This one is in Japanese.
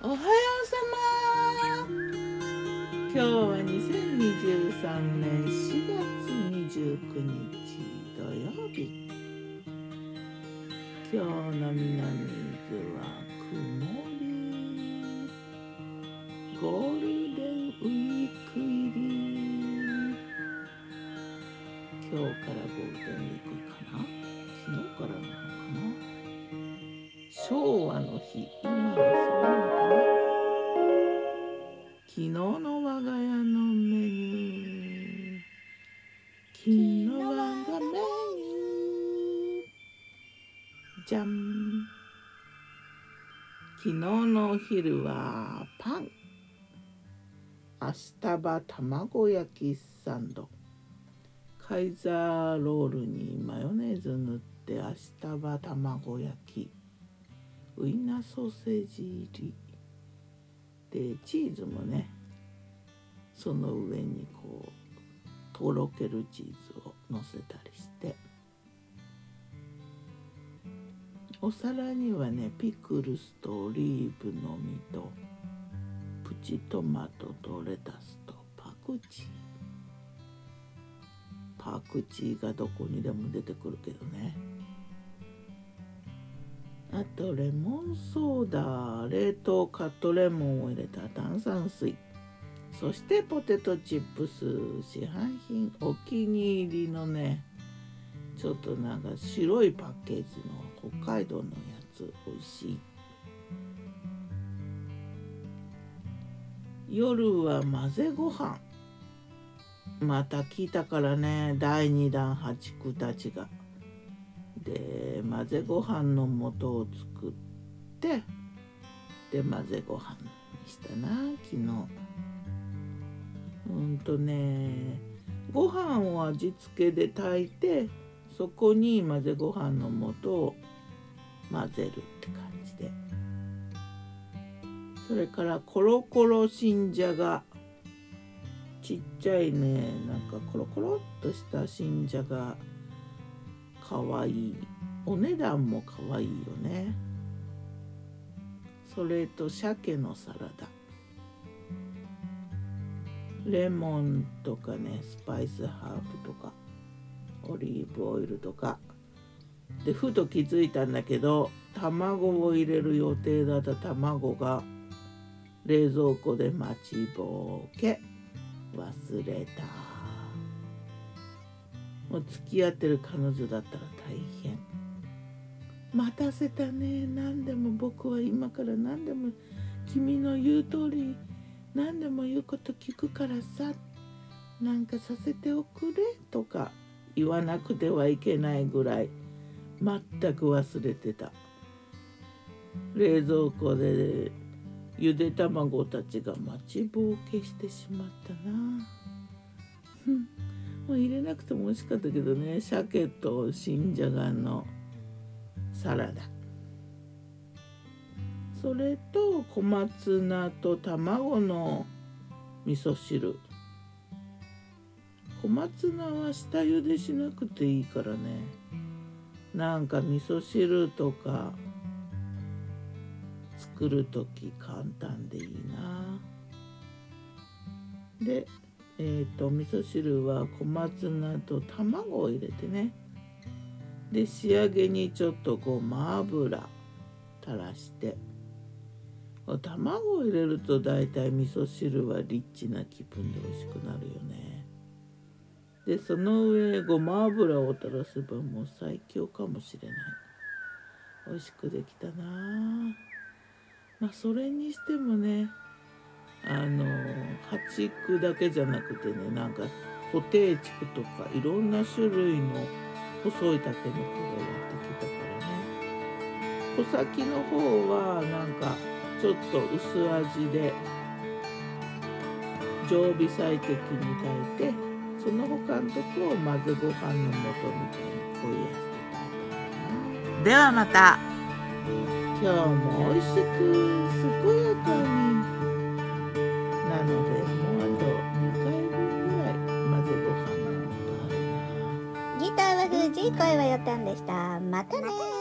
おはようさま今日は2023年4月29日土曜日。今日の南伊豆は曇り。ゴールデンウィーク入り。今日からゴールデンウィークかな？昨日からなのかな？昭和の日。昨日我がメニューじゃん昨日のお昼はパン。明日は卵焼きサンド。カイザーロールにマヨネーズ塗って明日は卵焼き。ウインナーソーセージ入り。でチーズもねその上にこうとろけるチーズをのせたりして。お皿にはねピクルスとオリーブの実とプチトマトとレタスとパクチー。パクチーがどこにでも出てくるけどね。あとレモンソーダ冷凍カットレモンを入れた炭酸水。そしてポテトチップス市販品お気に入りのねちょっとなんか白いパッケージの北海道のやつ美味しい。夜は混ぜご飯。また来たからね第2弾破竹たちが。で混ぜご飯の素を作ってで混ぜご飯にしたな昨日。うんとねご飯を味付けで炊いてそこに混ぜご飯の素を混ぜるって感じで。それからコロコロ新じゃが。ちっちゃいねなんかコロコロっとした新じゃが。かわい。いお値段もかわいいよね。それと鮭のサラダ。レモンとかねスパイスハーブとかオリーブオイルとか。でふと気づいたんだけど卵を入れる予定だった卵が冷蔵庫で待ちぼうけ忘れた。もう付き合ってる彼女だったら大変。待たせたね。何でも僕は今から何でも君の言う通り何でも言うこと聞くからさなんかさせておくれとか言わなくてはいけないぐらい全く忘れてた。冷蔵庫でゆで卵たちが待ちぼうけしてしまったな。もう入れなくても美味しかったけどね鮭と新じゃがのサラダ。それと小松菜と卵の味噌汁。小松菜は下茹でしなくていいからね。なんか味噌汁とか作る時簡単でいいな。でえーと、味噌汁は小松菜と卵を入れてね。で仕上げにちょっとごま油垂らして。卵を入れると大体味噌汁はリッチな気分で美味しくなるよね。でその上ごま油を垂らせばもう最強かもしれない。美味しくできたな。まあそれにしてもねあの八区だけじゃなくてねなんか固定地区とかいろんな種類の細い竹の子がやってきたからね。穂先の方はなんかちょっと薄味で常備菜的に炊いてその他のとこを混ぜご飯の素みたいに濃いやつで炊いたではまた。今日も美味しく健やかに。なのでもうあと2回分ぐらい混ぜご飯の素あるな。ギターは藤井声はよたんでした。またね